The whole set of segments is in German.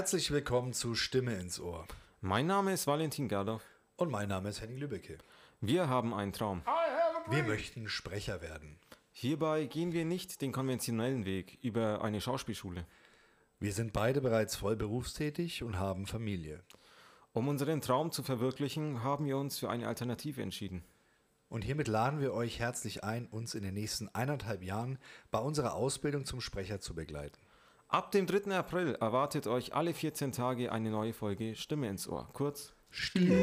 Herzlich willkommen zu Stimme ins Ohr. Mein Name ist Valentin Gerdow. Und mein Name ist Henning Lübbecke. Wir haben einen Traum. Wir möchten Sprecher werden. Hierbei gehen wir nicht den konventionellen Weg über eine Schauspielschule. Wir sind beide bereits voll berufstätig und haben Familie. Um unseren Traum zu verwirklichen, haben wir uns für eine Alternative entschieden. Und hiermit laden wir euch herzlich ein, uns in den nächsten eineinhalb Jahren bei unserer Ausbildung zum Sprecher zu begleiten. Ab dem 3. April erwartet euch alle 14 Tage eine neue Folge Stimme ins Ohr. Kurz. Stimme.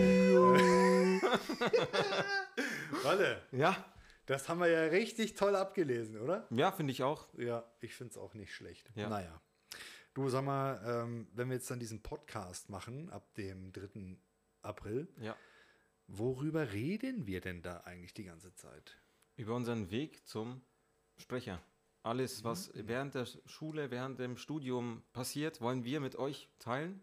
Walle, Ja, das haben wir ja richtig toll abgelesen, oder? ja, finde ich auch. Ja, ich finde es auch nicht schlecht. Ja. Naja. Du sag mal, ähm, wenn wir jetzt dann diesen Podcast machen, ab dem 3. April, Ja. worüber reden wir denn da eigentlich die ganze Zeit? Über unseren Weg zum Sprecher. Alles, was während der Schule, während dem Studium passiert, wollen wir mit euch teilen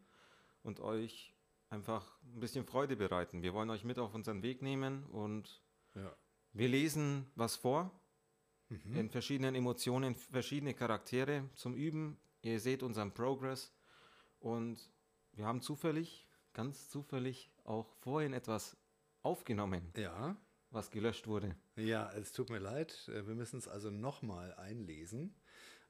und euch einfach ein bisschen Freude bereiten. Wir wollen euch mit auf unseren Weg nehmen und Ja. wir lesen was vor in verschiedenen Emotionen, verschiedene Charaktere zum Üben. Ihr seht unseren Progress und wir haben zufällig, ganz zufällig auch vorhin etwas aufgenommen, Ja. Was gelöscht wurde. Ja, es tut mir leid. äh, Wir müssen es also nochmal einlesen.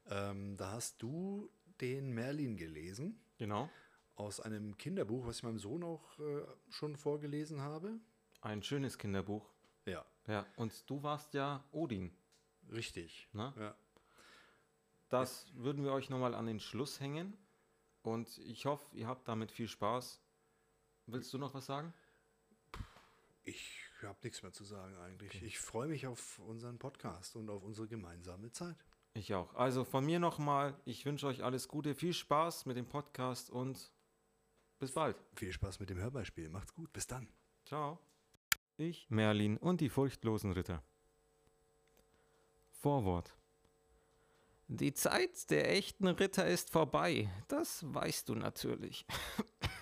Ähm, da hast du den Merlin gelesen Genau. aus einem Kinderbuch, was ich meinem Sohn auch äh, schon vorgelesen habe. Ein schönes Kinderbuch. Ja, Ja, und du warst ja Odin. richtig. Na? Ja. Das würden wir euch nochmal an den Schluss hängen. Und ich hoffe, ihr habt damit viel Spaß. Willst du noch was sagen? Ich habe nichts mehr zu sagen eigentlich. Ich freue mich auf unseren Podcast und auf unsere gemeinsame Zeit. Ich auch. Also von mir nochmal, ich wünsche euch alles Gute, viel Spaß mit dem Podcast und bis bald. Viel Spaß mit dem Hörbeispiel. Macht's gut. Bis dann. Ciao. Ich, Merlin und die furchtlosen Ritter. Vorwort. Die Zeit der echten Ritter ist vorbei, das weißt du natürlich.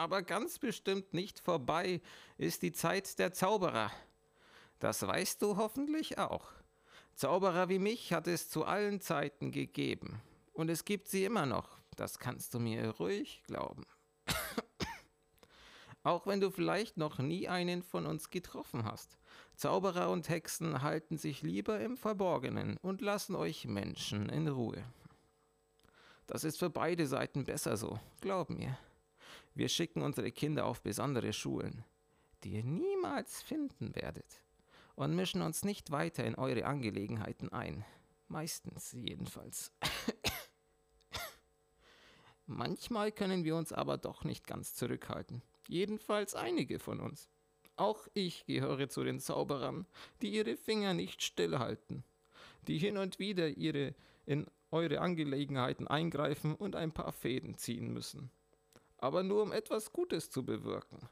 Aber ganz bestimmt nicht vorbei ist die Zeit der Zauberer. Das weißt du hoffentlich auch. Zauberer wie mich hat es zu allen Zeiten gegeben. Und es gibt sie immer noch, das kannst du mir ruhig glauben. Auch wenn du vielleicht noch nie einen von uns getroffen hast. Zauberer und Hexen halten sich lieber im Verborgenen und lassen euch Menschen in Ruhe. Das ist für beide Seiten besser so, glaub mir. Wir schicken unsere Kinder auf besondere Schulen, die ihr niemals finden werdet, und mischen uns nicht weiter in eure Angelegenheiten ein. Meistens jedenfalls. Manchmal können wir uns aber doch nicht ganz zurückhalten. Jedenfalls einige von uns. Auch ich gehöre zu den Zauberern, die ihre Finger nicht stillhalten, die hin und wieder ihre in eure Angelegenheiten eingreifen und ein paar Fäden ziehen müssen. Aber nur um etwas Gutes zu bewirken.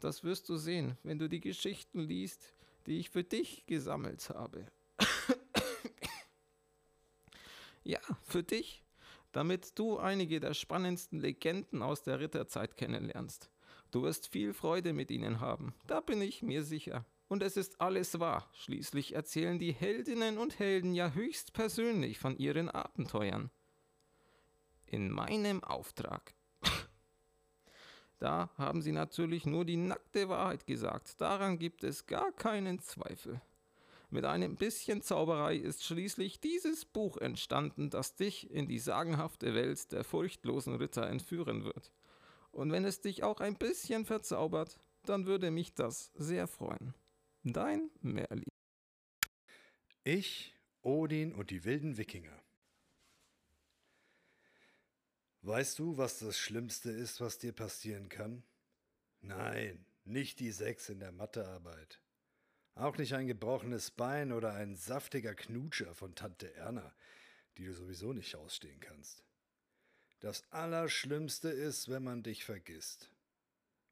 Das wirst du sehen, wenn du die Geschichten liest, die ich für dich gesammelt habe. ja, für dich, damit du einige der spannendsten Legenden aus der Ritterzeit kennenlernst. Du wirst viel Freude mit ihnen haben, da bin ich mir sicher. Und es ist alles wahr. Schließlich erzählen die Heldinnen und Helden ja höchstpersönlich von ihren Abenteuern. In meinem Auftrag. Da haben sie natürlich nur die nackte Wahrheit gesagt. Daran gibt es gar keinen Zweifel. Mit einem bisschen Zauberei ist schließlich dieses Buch entstanden, das dich in die sagenhafte Welt der furchtlosen Ritter entführen wird. Und wenn es dich auch ein bisschen verzaubert, dann würde mich das sehr freuen. Dein Merlin. Ich, Odin und die wilden Wikinger. Weißt du, was das Schlimmste ist, was dir passieren kann? Nein, nicht die Sechs in der Mathearbeit. Auch nicht ein gebrochenes Bein oder ein saftiger Knutscher von Tante Erna, die du sowieso nicht ausstehen kannst. Das Allerschlimmste ist, wenn man dich vergisst.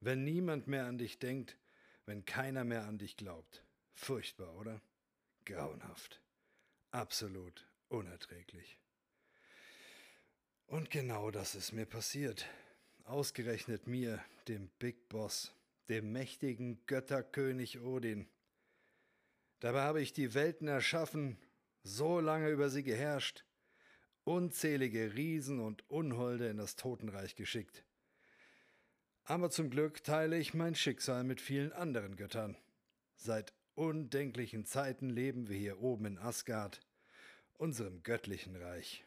Wenn niemand mehr an dich denkt, wenn keiner mehr an dich glaubt. Furchtbar, oder? Grauenhaft. Absolut unerträglich. Und genau das ist mir passiert. Ausgerechnet mir, dem Big Boss, dem mächtigen Götterkönig Odin. Dabei habe ich die Welten erschaffen, so lange über sie geherrscht, unzählige Riesen und Unholde in das Totenreich geschickt. Aber zum Glück teile ich mein Schicksal mit vielen anderen Göttern. Seit undenklichen Zeiten leben wir hier oben in Asgard, unserem göttlichen Reich.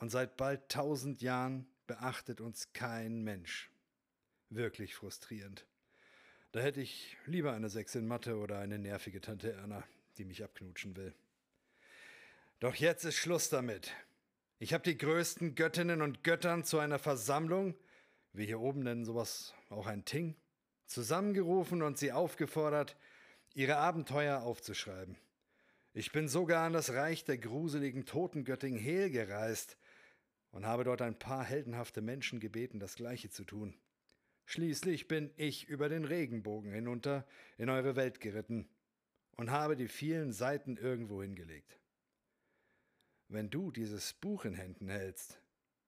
Und seit bald tausend Jahren beachtet uns kein Mensch. Wirklich frustrierend. Da hätte ich lieber eine Sechs in Mathe oder eine nervige Tante Erna, die mich abknutschen will. Doch jetzt ist Schluss damit. Ich habe die größten Göttinnen und Göttern zu einer Versammlung, wir hier oben nennen sowas auch ein Ting, zusammengerufen und sie aufgefordert, ihre Abenteuer aufzuschreiben. Ich bin sogar an das Reich der gruseligen Totengöttin Hel gereist und habe dort ein paar heldenhafte Menschen gebeten, das gleiche zu tun. Schließlich bin ich über den Regenbogen hinunter in eure Welt geritten und habe die vielen Seiten irgendwo hingelegt. Wenn du dieses Buch in Händen hältst,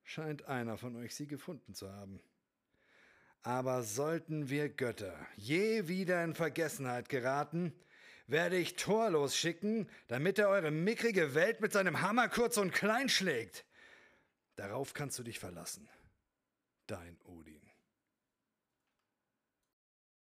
scheint einer von euch sie gefunden zu haben. Aber sollten wir Götter je wieder in Vergessenheit geraten, werde ich Thor losschicken, damit er eure mickrige Welt mit seinem Hammer kurz und klein schlägt. Darauf kannst du dich verlassen. Dein Odin.